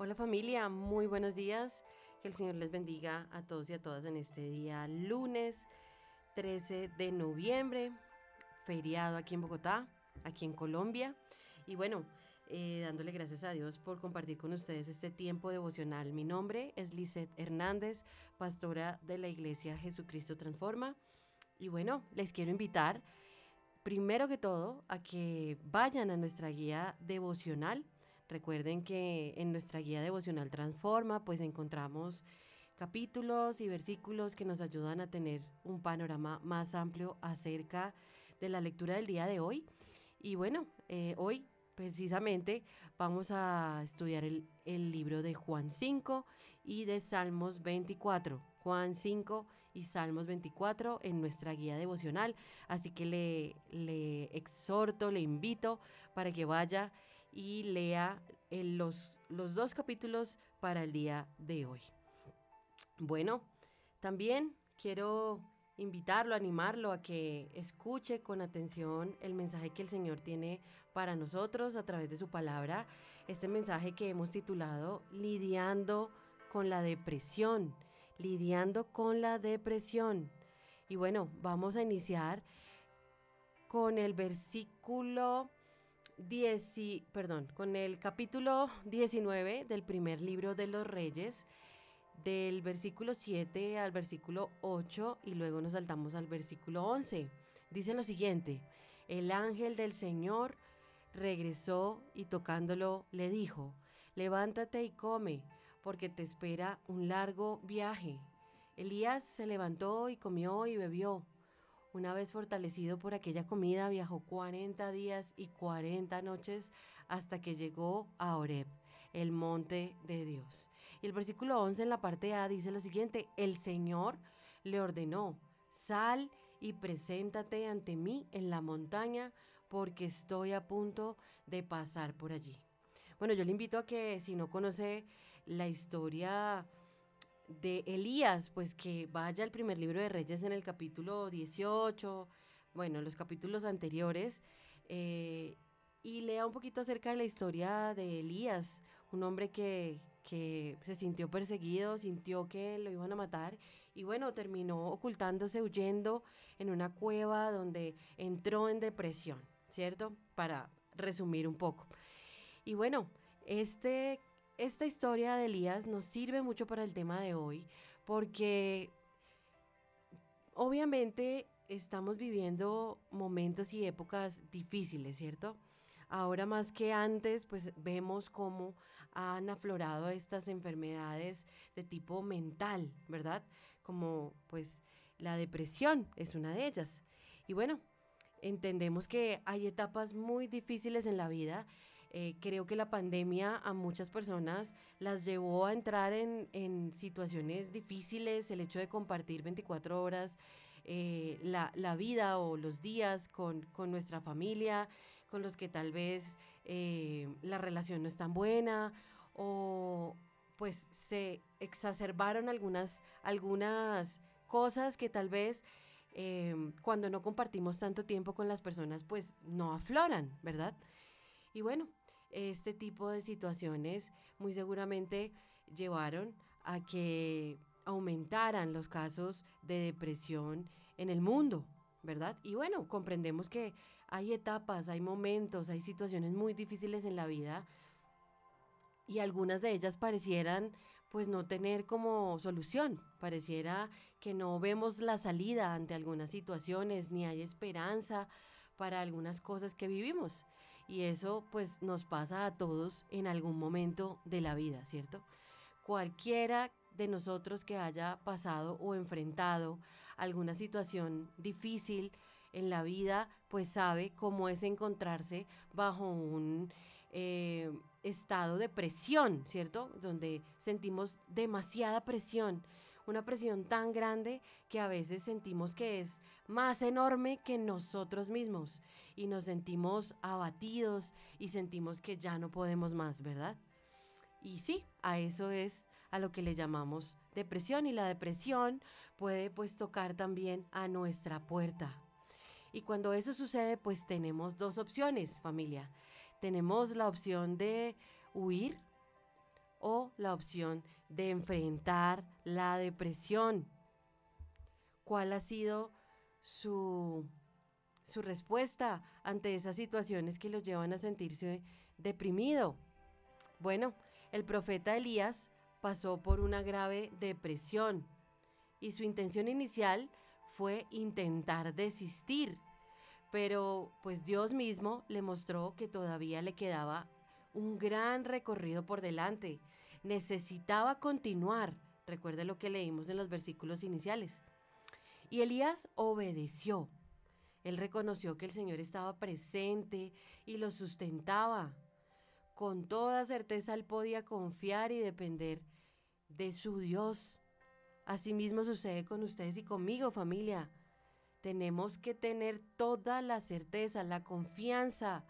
Hola familia, muy buenos días. Que el Señor les bendiga a todos y a todas en este día lunes 13 de noviembre, feriado aquí en Bogotá, aquí en Colombia. Y bueno, eh, dándole gracias a Dios por compartir con ustedes este tiempo devocional. Mi nombre es Lisette Hernández, pastora de la Iglesia Jesucristo Transforma. Y bueno, les quiero invitar, primero que todo, a que vayan a nuestra guía devocional. Recuerden que en nuestra guía devocional Transforma, pues encontramos capítulos y versículos que nos ayudan a tener un panorama más amplio acerca de la lectura del día de hoy. Y bueno, eh, hoy precisamente vamos a estudiar el, libro de Juan 5 y de Salmos 24. Juan 5 y Salmos 24 en nuestra guía devocional. Así que le, le exhorto, le invito para que vaya y lea los, los dos capítulos para el día de hoy. Bueno, también quiero invitarlo, animarlo a que escuche con atención el mensaje que el Señor tiene para nosotros a través de su palabra, este mensaje que hemos titulado Lidiando con la depresión, lidiando con la depresión. Y bueno, vamos a iniciar con el versículo 10, perdón, con el capítulo 19 del primer libro de los Reyes del versículo 7 al versículo 8 y luego nos saltamos al versículo 11. Dice lo siguiente, el ángel del Señor regresó y tocándolo le dijo, levántate y come, porque te espera un largo viaje. Elías se levantó y comió y bebió. Una vez fortalecido por aquella comida, viajó 40 días y 40 noches hasta que llegó a Oreb, el monte de Dios. Y el versículo 11 en la parte A dice lo siguiente, el Señor le ordenó, sal y preséntate ante mí en la montaña porque estoy a punto de pasar por allí. Bueno, yo le invito a que si no conoce la historia de Elías, pues que vaya al primer libro de Reyes en el capítulo 18, bueno, los capítulos anteriores, eh, y lea un poquito acerca de la historia de Elías, un hombre que, que se sintió perseguido, sintió que lo iban a matar y bueno, terminó ocultándose, huyendo en una cueva donde entró en depresión, ¿cierto? Para resumir un poco. Y bueno, este esta historia de Elías nos sirve mucho para el tema de hoy porque obviamente estamos viviendo momentos y épocas difíciles, ¿cierto? Ahora más que antes, pues vemos cómo han aflorado estas enfermedades de tipo mental, ¿verdad? Como pues la depresión es una de ellas. Y bueno, entendemos que hay etapas muy difíciles en la vida eh, creo que la pandemia a muchas personas las llevó a entrar en, situaciones difíciles, el hecho de compartir 24 horas eh, la, vida o los días con, nuestra familia, con los que tal vez eh, la relación no es tan buena o pues se exacerbaron algunas, algunas cosas que tal vez cuando no compartimos tanto tiempo con las personas pues no afloran, ¿verdad? Y bueno, este tipo de situaciones muy seguramente llevaron a que aumentaran los casos de depresión en el mundo, ¿verdad? Y bueno, comprendemos que hay etapas, hay momentos, hay situaciones muy difíciles en la vida y algunas de ellas parecieran pues no tener como solución, pareciera que no vemos la salida ante algunas situaciones, ni hay esperanza para algunas cosas que vivimos. Y eso pues nos pasa a todos en algún momento de la vida, ¿cierto? Cualquiera de nosotros que haya pasado o enfrentado alguna situación difícil en la vida, pues sabe cómo es encontrarse bajo un eh, estado de presión, ¿cierto? Donde sentimos demasiada presión una presión tan grande que a veces sentimos que es más enorme que nosotros mismos y nos sentimos abatidos y sentimos que ya no podemos más, ¿verdad? Y sí, a eso es a lo que le llamamos depresión y la depresión puede pues tocar también a nuestra puerta. Y cuando eso sucede pues tenemos dos opciones familia. Tenemos la opción de huir o la opción de enfrentar la depresión. ¿Cuál ha sido su, su respuesta ante esas situaciones que los llevan a sentirse deprimido? Bueno, el profeta Elías pasó por una grave depresión y su intención inicial fue intentar desistir, pero pues Dios mismo le mostró que todavía le quedaba un gran recorrido por delante. Necesitaba continuar. Recuerde lo que leímos en los versículos iniciales. Y Elías obedeció. Él reconoció que el Señor estaba presente y lo sustentaba. Con toda certeza él podía confiar y depender de su Dios. Asimismo sucede con ustedes y conmigo, familia. Tenemos que tener toda la certeza, la confianza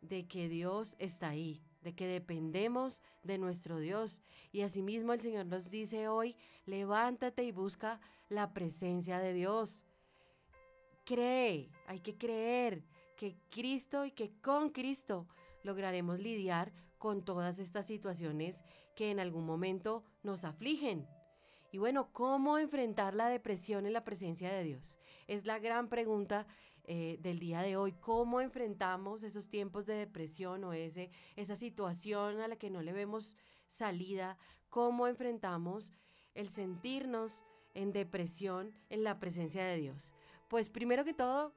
de que Dios está ahí, de que dependemos de nuestro Dios. Y asimismo el Señor nos dice hoy, levántate y busca la presencia de Dios. Cree, hay que creer que Cristo y que con Cristo lograremos lidiar con todas estas situaciones que en algún momento nos afligen. Y bueno, ¿cómo enfrentar la depresión en la presencia de Dios? Es la gran pregunta eh, del día de hoy. ¿Cómo enfrentamos esos tiempos de depresión o ese, esa situación a la que no le vemos salida? ¿Cómo enfrentamos el sentirnos en depresión en la presencia de Dios? Pues primero que todo,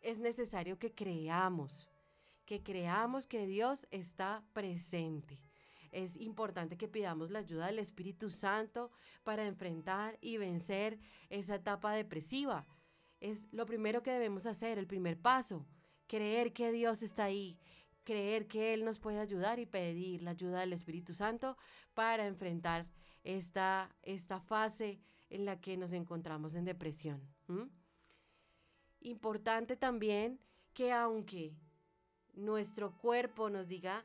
es necesario que creamos, que creamos que Dios está presente. Es importante que pidamos la ayuda del Espíritu Santo para enfrentar y vencer esa etapa depresiva es lo primero que debemos hacer, el primer paso, creer que Dios está ahí, creer que Él nos puede ayudar y pedir la ayuda del Espíritu Santo para enfrentar esta, esta fase en la que nos encontramos en depresión. Importante también que aunque nuestro cuerpo nos diga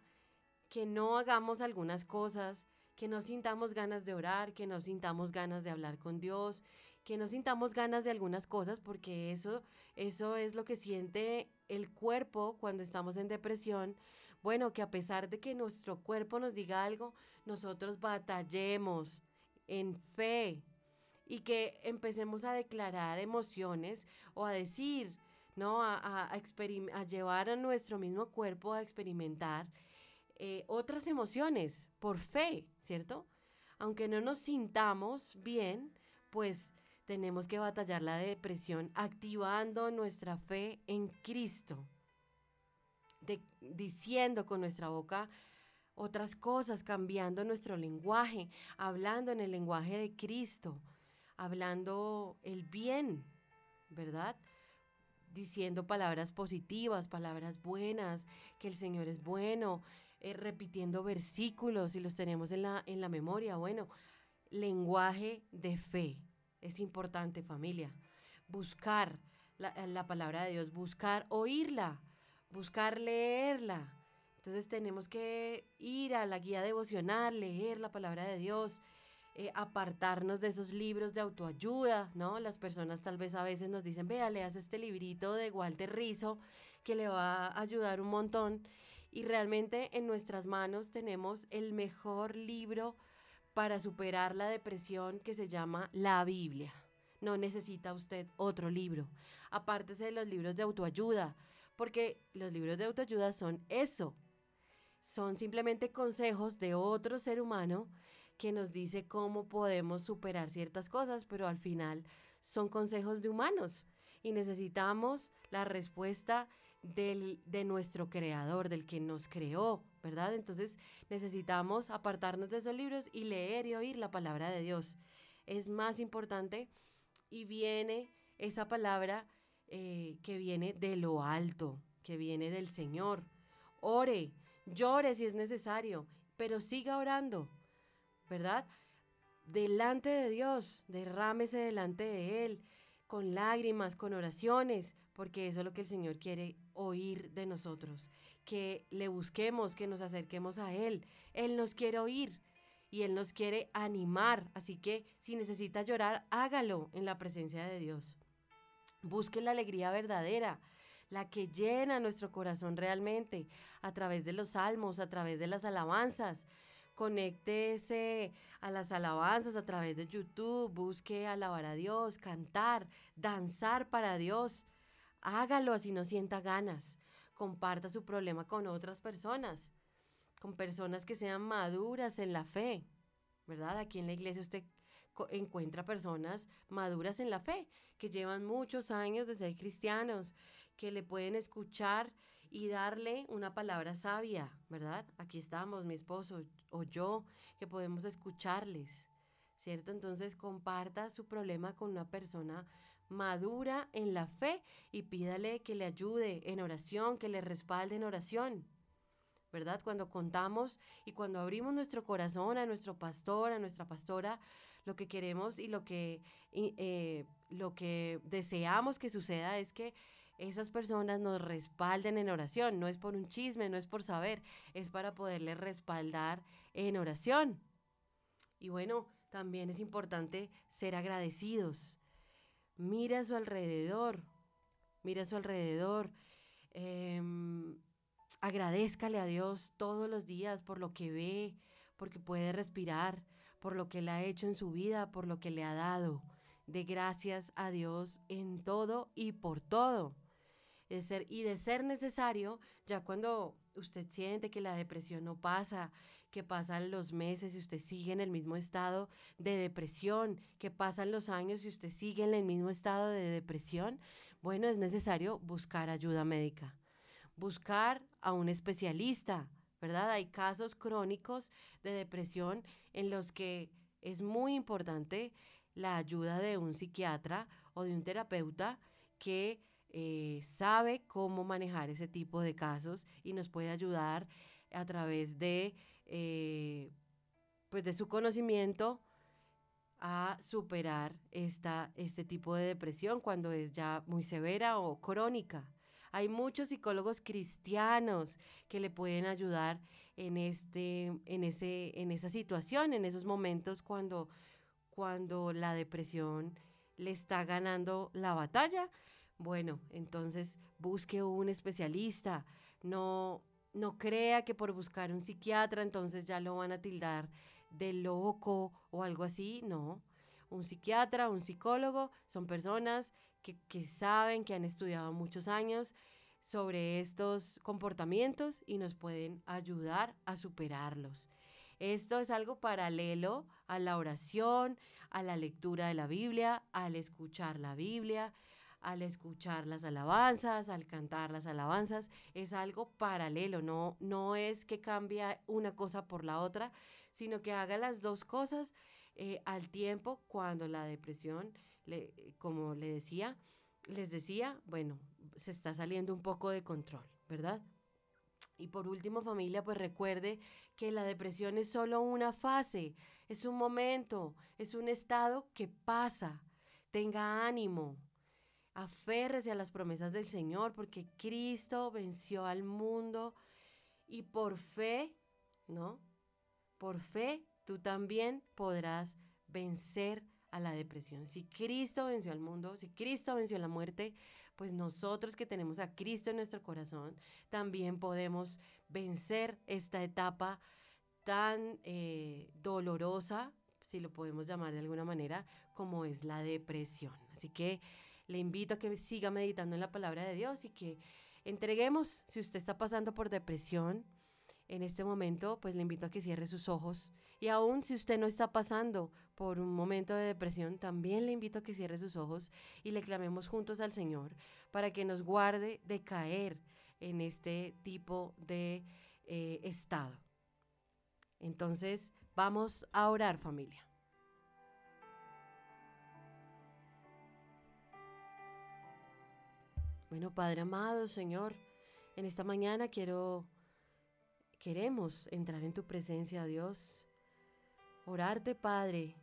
que no hagamos algunas cosas, que no sintamos ganas de orar, que no sintamos ganas de hablar con Dios, que no sintamos ganas de algunas cosas, porque eso, eso es lo que siente el cuerpo cuando estamos en depresión. Bueno, que a pesar de que nuestro cuerpo nos diga algo, nosotros batallemos en fe y que empecemos a declarar emociones o a decir, ¿no? A, a, llevar a nuestro mismo cuerpo a experimentar eh, otras emociones por fe, ¿cierto? Aunque no nos sintamos bien, pues tenemos que batallar la depresión activando nuestra fe en Cristo, diciendo con nuestra boca otras cosas, cambiando nuestro lenguaje, hablando en el lenguaje de Cristo, hablando el bien, ¿verdad? Diciendo palabras positivas, palabras buenas, que el Señor es bueno, eh, repitiendo versículos y los tenemos en la, en la memoria. Bueno, lenguaje de fe. Es importante familia. Buscar la, la palabra de Dios, buscar oírla, buscar leerla. Entonces tenemos que ir a la guía devocional, leer la palabra de Dios, eh, apartarnos de esos libros de autoayuda, ¿no? Las personas tal vez a veces nos dicen, vea, leas este librito de Walter Rizzo que le va a ayudar un montón. Y realmente en nuestras manos tenemos el mejor libro para superar la depresión que se llama la Biblia. No necesita usted otro libro. Apártese de los libros de autoayuda, porque los libros de autoayuda son eso. Son simplemente consejos de otro ser humano que nos dice cómo podemos superar ciertas cosas, pero al final son consejos de humanos y necesitamos la respuesta del, de nuestro creador, del que nos creó, ¿verdad? Entonces necesitamos apartarnos de esos libros y leer y oír la palabra de Dios. Es más importante y viene esa palabra eh, que viene de lo alto, que viene del Señor. Ore, llore si es necesario, pero siga orando, ¿verdad? Delante de Dios, derrámese delante de Él, con lágrimas, con oraciones, porque eso es lo que el Señor quiere oír de nosotros que le busquemos, que nos acerquemos a Él. Él nos quiere oír y Él nos quiere animar. Así que si necesita llorar, hágalo en la presencia de Dios. Busque la alegría verdadera, la que llena nuestro corazón realmente, a través de los salmos, a través de las alabanzas. conéctese a las alabanzas a través de YouTube, busque alabar a Dios, cantar, danzar para Dios. Hágalo así no sienta ganas. Comparta su problema con otras personas, con personas que sean maduras en la fe, ¿verdad? Aquí en la iglesia usted encuentra personas maduras en la fe, que llevan muchos años de ser cristianos, que le pueden escuchar y darle una palabra sabia, ¿verdad? Aquí estamos, mi esposo o yo, que podemos escucharles, ¿cierto? Entonces comparta su problema con una persona madura en la fe y pídale que le ayude en oración, que le respalde en oración. ¿Verdad? Cuando contamos y cuando abrimos nuestro corazón a nuestro pastor, a nuestra pastora, lo que queremos y lo que, eh, lo que deseamos que suceda es que esas personas nos respalden en oración. No es por un chisme, no es por saber, es para poderles respaldar en oración. Y bueno, también es importante ser agradecidos. Mira a su alrededor, mira a su alrededor. Em, agradezcale a Dios todos los días por lo que ve, porque puede respirar, por lo que le ha hecho en su vida, por lo que le ha dado. De gracias a Dios en todo y por todo de ser, y de ser necesario, ya cuando usted siente que la depresión no pasa, que pasan los meses y usted sigue en el mismo estado de depresión, que pasan los años y usted sigue en el mismo estado de depresión, bueno, es necesario buscar ayuda médica, buscar a un especialista, ¿verdad? Hay casos crónicos de depresión en los que es muy importante la ayuda de un psiquiatra o de un terapeuta que eh, sabe cómo manejar ese tipo de casos y nos puede ayudar a través de, eh, pues de su conocimiento a superar esta, este tipo de depresión cuando es ya muy severa o crónica. Hay muchos psicólogos cristianos que le pueden ayudar en, este, en, ese, en esa situación, en esos momentos cuando, cuando la depresión le está ganando la batalla bueno, entonces busque un especialista. No, no crea que por buscar un psiquiatra entonces ya lo van a tildar de loco o algo así. No. Un psiquiatra, un psicólogo son personas que, que saben, que han estudiado muchos años sobre estos comportamientos y nos pueden ayudar a superarlos. Esto es algo paralelo a la oración, a la lectura de la Biblia, al escuchar la Biblia, al escuchar las alabanzas, al cantar las alabanzas, es algo paralelo, no, no es que cambie una cosa por la otra, sino que haga las dos cosas eh, al tiempo cuando la depresión, le, como le decía, les decía, bueno, se está saliendo un poco de control, ¿verdad? Y por último, familia, pues recuerde que la depresión es solo una fase, es un momento, es un estado que pasa. Tenga ánimo, Aférrese a las promesas del Señor porque Cristo venció al mundo y por fe, ¿no? Por fe tú también podrás vencer a la depresión. Si Cristo venció al mundo, si Cristo venció la muerte, pues nosotros que tenemos a Cristo en nuestro corazón, también podemos vencer esta etapa tan eh, dolorosa, si lo podemos llamar de alguna manera, como es la depresión. Así que le invito a que siga meditando en la palabra de Dios y que entreguemos, si usted está pasando por depresión en este momento, pues le invito a que cierre sus ojos. Y aún si usted no está pasando por un momento de depresión, también le invito a que cierre sus ojos y le clamemos juntos al Señor para que nos guarde de caer en este tipo de eh, estado. Entonces, vamos a orar familia. Bueno, Padre amado, Señor, en esta mañana quiero, queremos entrar en tu presencia, Dios. Orarte, Padre,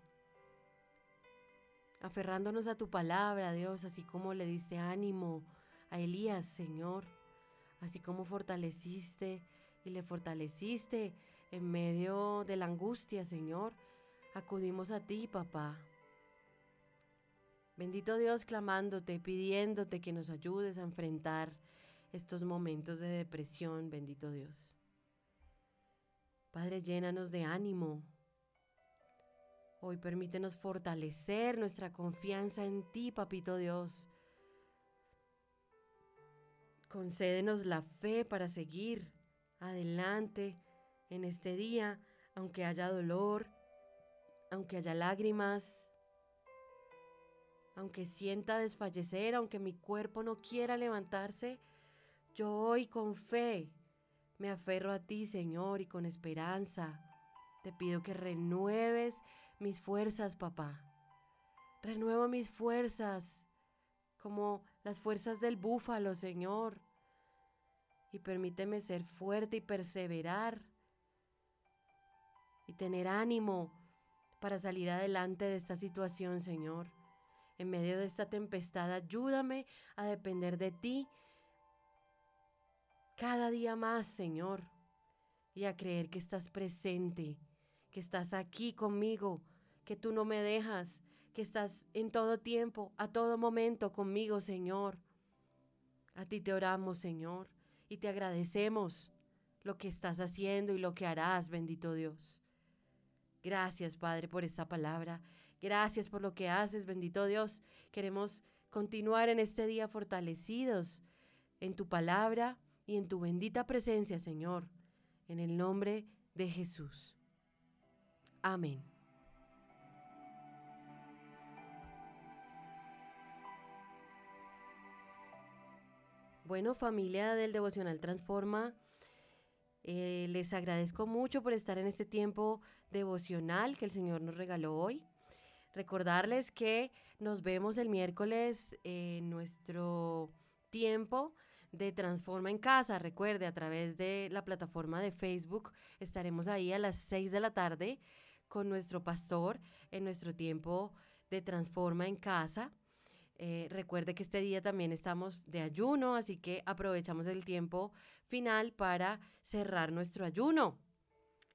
aferrándonos a tu palabra, Dios, así como le diste ánimo a Elías, Señor, así como fortaleciste y le fortaleciste en medio de la angustia, Señor. Acudimos a ti, papá. Bendito Dios, clamándote, pidiéndote que nos ayudes a enfrentar estos momentos de depresión, bendito Dios. Padre, llénanos de ánimo. Hoy permítenos fortalecer nuestra confianza en ti, Papito Dios. Concédenos la fe para seguir adelante en este día, aunque haya dolor, aunque haya lágrimas, aunque sienta desfallecer, aunque mi cuerpo no quiera levantarse, yo hoy con fe me aferro a ti, Señor, y con esperanza. Te pido que renueves mis fuerzas, papá. Renuevo mis fuerzas como las fuerzas del búfalo, Señor. Y permíteme ser fuerte y perseverar y tener ánimo para salir adelante de esta situación, Señor. En medio de esta tempestad, ayúdame a depender de ti cada día más, Señor, y a creer que estás presente, que estás aquí conmigo, que tú no me dejas, que estás en todo tiempo, a todo momento conmigo, Señor. A ti te oramos, Señor, y te agradecemos lo que estás haciendo y lo que harás, bendito Dios. Gracias, Padre, por esta palabra. Gracias por lo que haces, bendito Dios. Queremos continuar en este día fortalecidos en tu palabra y en tu bendita presencia, Señor, en el nombre de Jesús. Amén. Bueno, familia del Devocional Transforma, eh, les agradezco mucho por estar en este tiempo devocional que el Señor nos regaló hoy. Recordarles que nos vemos el miércoles en nuestro tiempo de Transforma en Casa. Recuerde, a través de la plataforma de Facebook estaremos ahí a las 6 de la tarde con nuestro pastor en nuestro tiempo de Transforma en Casa. Eh, recuerde que este día también estamos de ayuno, así que aprovechamos el tiempo final para cerrar nuestro ayuno.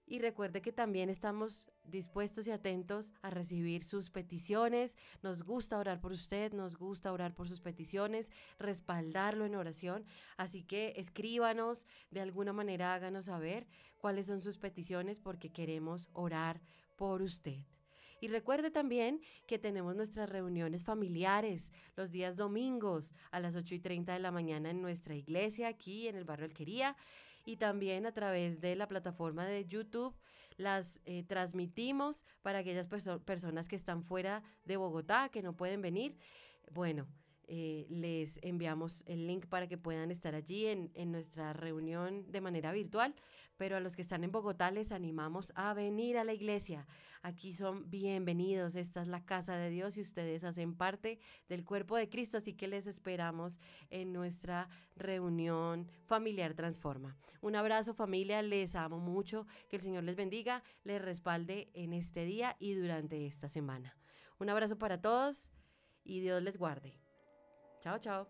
Y recuerde que también estamos dispuestos y atentos a recibir sus peticiones. Nos gusta orar por usted, nos gusta orar por sus peticiones, respaldarlo en oración. Así que escríbanos, de alguna manera háganos saber cuáles son sus peticiones porque queremos orar por usted. Y recuerde también que tenemos nuestras reuniones familiares los días domingos a las 8 y 30 de la mañana en nuestra iglesia aquí en el barrio Alquería y también a través de la plataforma de YouTube las eh, transmitimos para aquellas personas que están fuera de Bogotá, que no pueden venir. Bueno, eh, les enviamos el link para que puedan estar allí en, en, nuestra reunión de manera virtual, pero a los que están en Bogotá les animamos a venir a la iglesia. Aquí son bienvenidos, esta es la casa de Dios y ustedes hacen parte del cuerpo de Cristo, así que les esperamos en nuestra reunión familiar Transforma. Un abrazo familia, les amo mucho, que el Señor les bendiga, les respalde en este día y durante esta semana. Un abrazo para todos y Dios les guarde. 瞧瞧